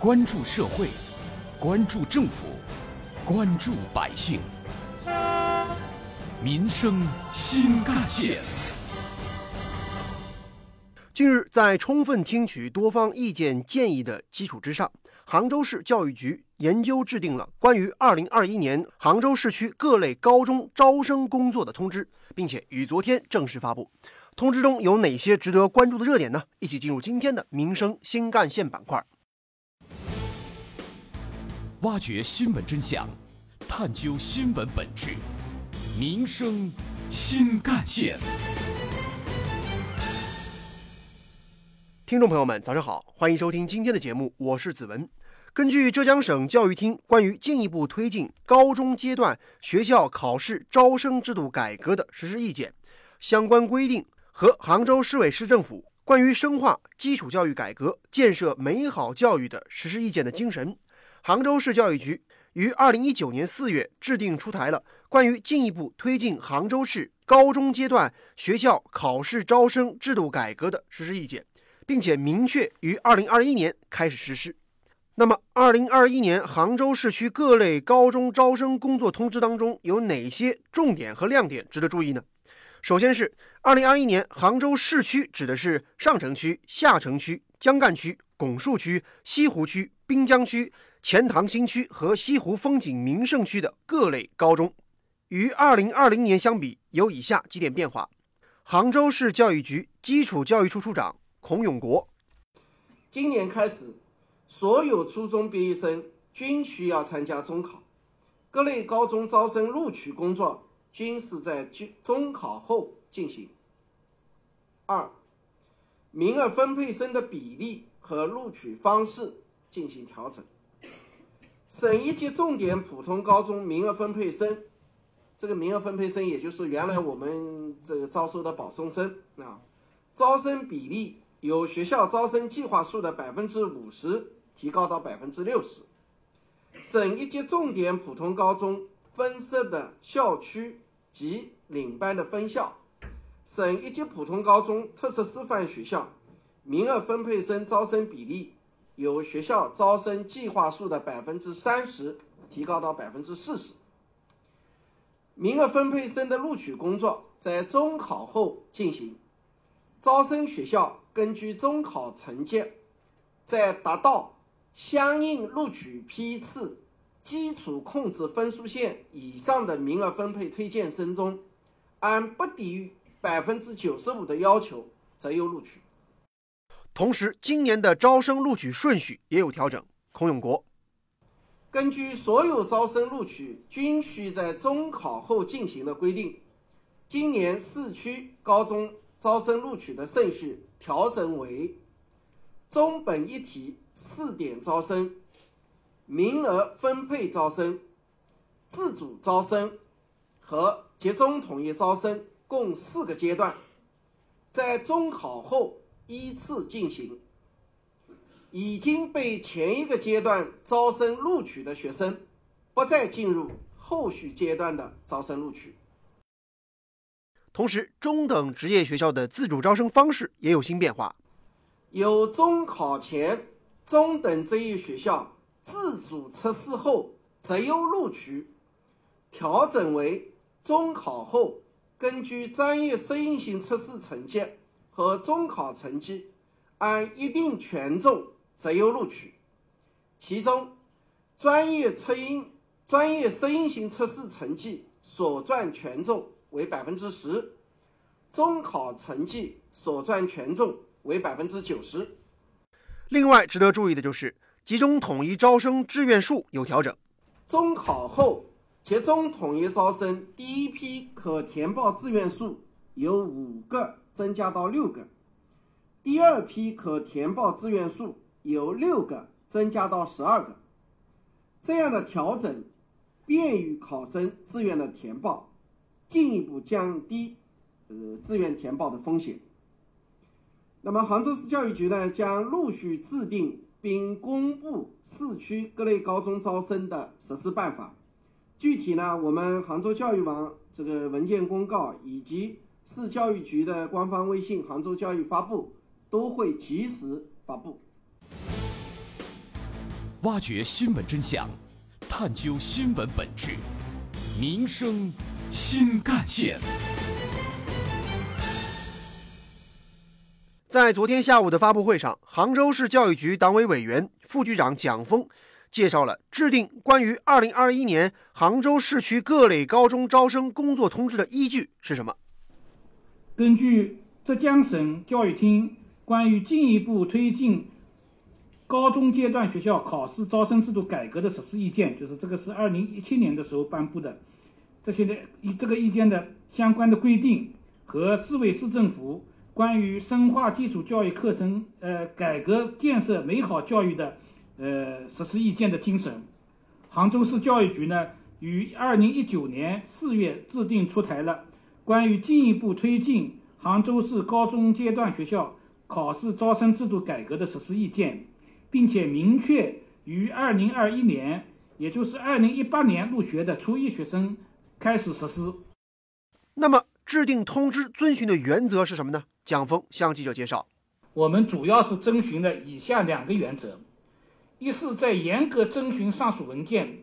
关注社会，关注政府，关注百姓，民生新干线。近日，在充分听取多方意见建议的基础之上，杭州市教育局研究制定了关于二零二一年杭州市区各类高中招生工作的通知，并且于昨天正式发布。通知中有哪些值得关注的热点呢？一起进入今天的民生新干线板块，挖掘新闻真相，探究新闻本质，民生新干线。听众朋友们，早上好，欢迎收听今天的节目，我是子文。根据浙江省教育厅关于进一步推进高中阶段学校考试招生制度改革的实施意见，相关规定和杭州市委市政府关于深化基础教育改革、建设美好教育的实施意见的精神，杭州市教育局于二零一九年四月制定出台了关于进一步推进杭州市高中阶段学校考试招生制度改革的实施意见。并且明确于二零二一年开始实施。那么，二零二一年杭州市区各类高中招生工作通知当中有哪些重点和亮点值得注意呢？首先是二零二一年杭州市区指的是上城区、下城区、江干区、拱墅区、西湖区、滨江区、钱塘新区和西湖风景名胜区的各类高中。与二零二零年相比，有以下几点变化：杭州市教育局基础教育处处长。孔永国，今年开始，所有初中毕业生均需要参加中考，各类高中招生录取工作均是在中中考后进行。二，名额分配生的比例和录取方式进行调整。省一级重点普通高中名额分配生，这个名额分配生也就是原来我们这个招收的保送生。啊，招生比例。由学校招生计划数的百分之五十提高到百分之六十，省一级重点普通高中分设的校区及领班的分校，省一级普通高中特色师范学校名额分配生招生比例由学校招生计划数的百分之三十提高到百分之四十，名额分配生的录取工作在中考后进行，招生学校。根据中考成绩，在达到相应录取批次基础控制分数线以上的名额分配推荐生中，按不低于百分之九十五的要求择优录取。同时，今年的招生录取顺序也有调整。孔永国，根据所有招生录取均需在中考后进行的规定，今年市区高中招生录取的顺序。调整为中本一体试点招生、名额分配招生、自主招生和集中统一招生，共四个阶段，在中考后依次进行。已经被前一个阶段招生录取的学生，不再进入后续阶段的招生录取。同时，中等职业学校的自主招生方式也有新变化，由中考前中等职业学校自主测试后择优录取，调整为中考后根据专业适应性测试成绩和中考成绩按一定权重择优录取。其中，专业测音专业适应型测试成绩所占权重。为百分之十，中考成绩所占权重为百分之九十。另外值得注意的就是，集中统一招生志愿数有调整。中考后集中统一招生第一批可填报志愿数有五个增加到六个，第二批可填报志愿数由六个增加到十二个。这样的调整便于考生志愿的填报。进一步降低呃志愿填报的风险。那么，杭州市教育局呢，将陆续制定并公布市区各类高中招生的实施办法。具体呢，我们杭州教育网这个文件公告以及市教育局的官方微信“杭州教育发布”都会及时发布。挖掘新闻真相，探究新闻本质，民生新干线。在昨天下午的发布会上，杭州市教育局党委委员、副局长蒋峰介绍了制定关于二零二一年杭州市区各类高中招生工作通知的依据是什么。根据浙江省教育厅关于进一步推进高中阶段学校考试招生制度改革的实施意见，就是这个是2017年的时候颁布的，这些的这个意见的相关的规定和市委市政府。关于深化基础教育课程，呃，改革建设美好教育的，呃，实施意见的精神，杭州市教育局呢，于二零一九年四月制定出台了关于进一步推进杭州市高中阶段学校考试招生制度改革的实施意见，并且明确于二零二一年，也就是二零一八年入学的初一学生开始实施。那么，制定通知遵循的原则是什么呢？蒋峰向记者介绍：“我们主要是遵循了以下两个原则：一是，在严格遵循上述文件，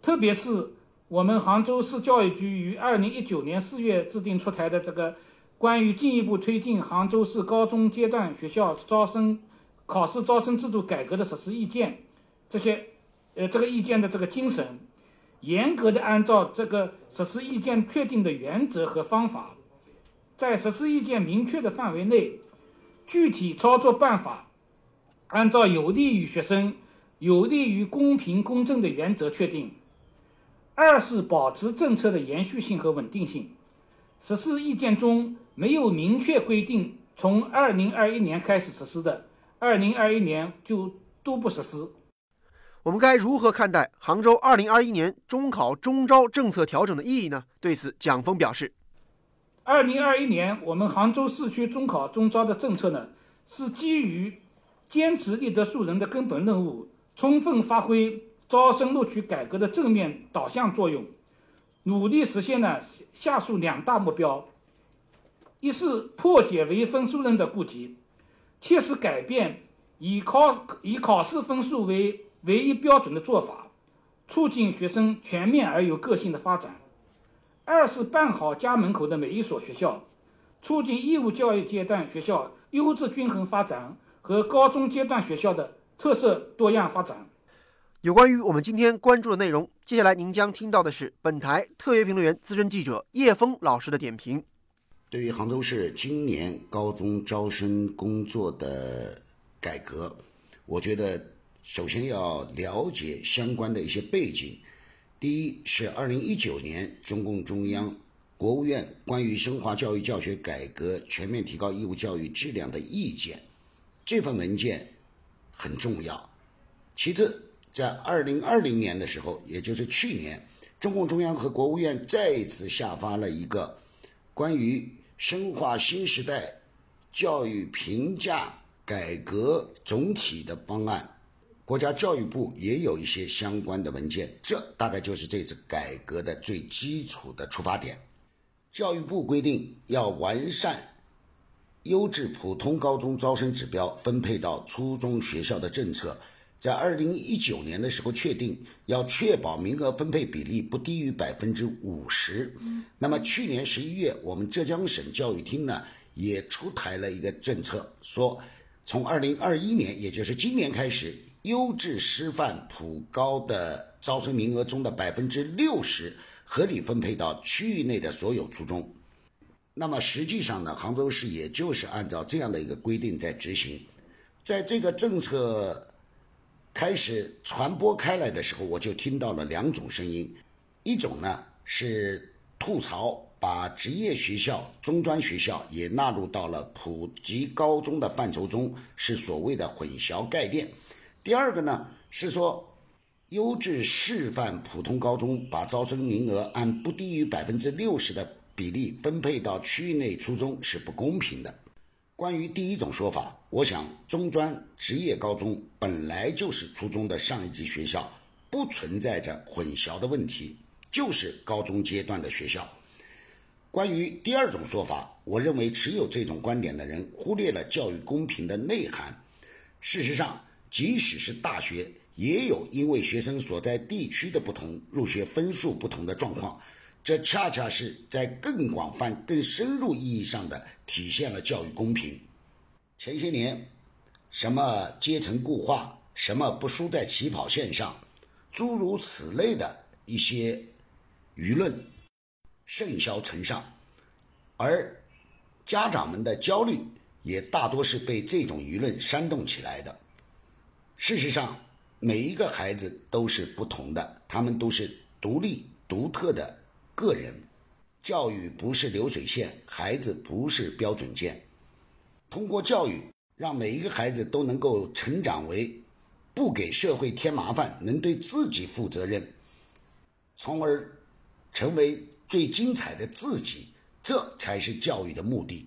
特别是我们杭州市教育局于二零一九年四月制定出台的这个关于进一步推进杭州市高中阶段学校招生考试招生制度改革的实施意见，这些，呃，这个意见的这个精神，严格的按照这个实施意见确定的原则和方法。”在实施意见明确的范围内，具体操作办法按照有利于学生、有利于公平公正的原则确定。二是保持政策的延续性和稳定性。实施意见中没有明确规定从二零二一年开始实施的，二零二一年就都不实施。我们该如何看待杭州二零二一年中考中招政策调整的意义呢？对此，蒋峰表示。二零二一年，我们杭州市区中考中招的政策呢，是基于坚持立德树人的根本任务，充分发挥招生录取改革的正面导向作用，努力实现了下述两大目标：一是破解唯分数论的痼疾，切实改变以考以考试分数为唯一标准的做法，促进学生全面而有个性的发展。二是办好家门口的每一所学校，促进义务教育阶段学校优质均衡发展和高中阶段学校的特色多样发展。有关于我们今天关注的内容，接下来您将听到的是本台特约评论员、资深记者叶峰老师的点评。对于杭州市今年高中招生工作的改革，我觉得首先要了解相关的一些背景。第一是二零一九年中共中央、国务院关于深化教育教学改革、全面提高义务教育质量的意见，这份文件很重要。其次，在二零二零年的时候，也就是去年，中共中央和国务院再一次下发了一个关于深化新时代教育评价改革总体的方案。国家教育部也有一些相关的文件，这大概就是这次改革的最基础的出发点。教育部规定要完善优质普通高中招生指标分配到初中学校的政策，在二零一九年的时候确定要确保名额分配比例不低于百分之五十。那么去年十一月，我们浙江省教育厅呢也出台了一个政策，说从二零二一年，也就是今年开始。优质师范普高的招生名额中的百分之六十合理分配到区域内的所有初中。那么实际上呢，杭州市也就是按照这样的一个规定在执行。在这个政策开始传播开来的时候，我就听到了两种声音：一种呢是吐槽把职业学校、中专学校也纳入到了普及高中的范畴中，是所谓的混淆概念。第二个呢是说，优质示范普通高中把招生名额按不低于百分之六十的比例分配到区域内初中是不公平的。关于第一种说法，我想中专职业高中本来就是初中的上一级学校，不存在着混淆的问题，就是高中阶段的学校。关于第二种说法，我认为持有这种观点的人忽略了教育公平的内涵。事实上，即使是大学，也有因为学生所在地区的不同，入学分数不同的状况。这恰恰是在更广泛、更深入意义上的体现了教育公平。前些年，什么阶层固化，什么不输在起跑线上，诸如此类的一些舆论甚嚣尘上，而家长们的焦虑也大多是被这种舆论煽动起来的。事实上，每一个孩子都是不同的，他们都是独立、独特的。个人教育不是流水线，孩子不是标准件。通过教育，让每一个孩子都能够成长为不给社会添麻烦、能对自己负责任，从而成为最精彩的自己，这才是教育的目的。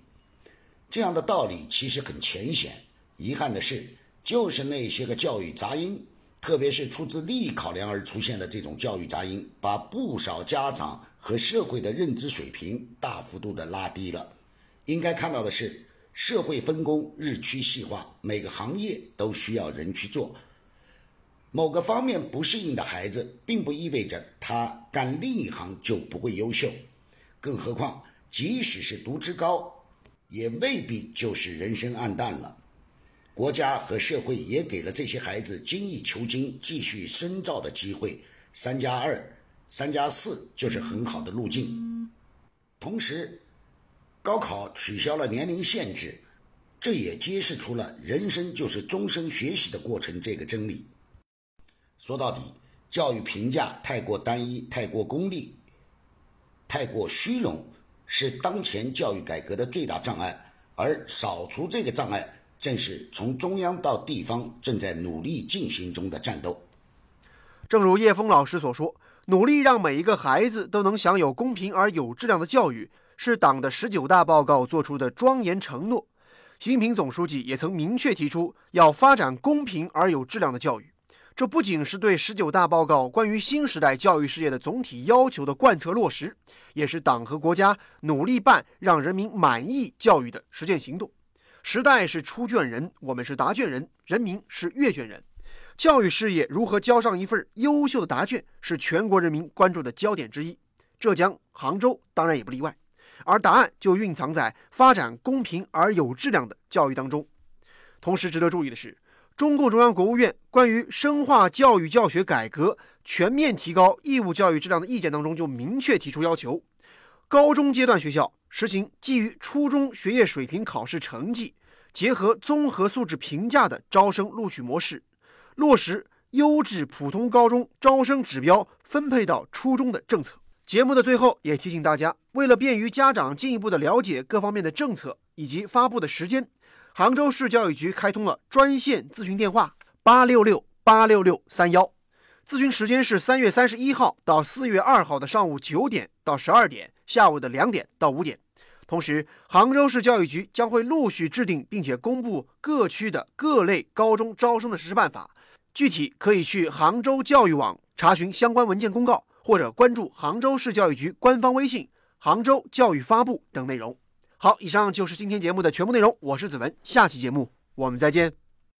这样的道理其实很浅显，遗憾的是，就是那些个教育杂音。特别是出自利益考量而出现的这种教育杂音，把不少家长和社会的认知水平大幅度的拉低了。应该看到的是，社会分工日趋细化，每个行业都需要人去做。某个方面不适应的孩子，并不意味着他干另一行就不会优秀。更何况，即使是读职高，也未必就是人生暗淡了。国家和社会也给了这些孩子精益求精、继续深造的机会。三加二、三加四就是很好的路径。同时，高考取消了年龄限制，这也揭示出了人生就是终身学习的过程这个真理。说到底，教育评价太过单一、太过功利、太过虚荣，是当前教育改革的最大障碍。而扫除这个障碍。正是从中央到地方正在努力进行中的战斗。正如叶峰老师所说，努力让每一个孩子都能享有公平而有质量的教育，是党的十九大报告作出的庄严承诺。习近平总书记也曾明确提出要发展公平而有质量的教育。这不仅是对十九大报告关于新时代教育事业的总体要求的贯彻落实，也是党和国家努力办让人民满意教育的实践行动。时代是出卷人，我们是答卷人，人民是阅卷人。教育事业如何交上一份优秀的答卷，是全国人民关注的焦点之一。浙江杭州当然也不例外，而答案就蕴藏在发展公平而有质量的教育当中。同时值得注意的是，中共中央、国务院关于深化教育教学改革、全面提高义务教育质量的意见当中就明确提出要求：高中阶段学校。实行基于初中学业水平考试成绩，结合综合素质评价的招生录取模式，落实优质普通高中招生指标分配到初中的政策。节目的最后也提醒大家，为了便于家长进一步的了解各方面的政策以及发布的时间，杭州市教育局开通了专线咨询电话八六六八六六三幺，咨询时间是三月三十一号到四月二号的上午九点到十二点。下午的两点到五点，同时，杭州市教育局将会陆续制定并且公布各区的各类高中招生的实施办法，具体可以去杭州教育网查询相关文件公告，或者关注杭州市教育局官方微信“杭州教育发布”等内容。好，以上就是今天节目的全部内容，我是子文，下期节目我们再见。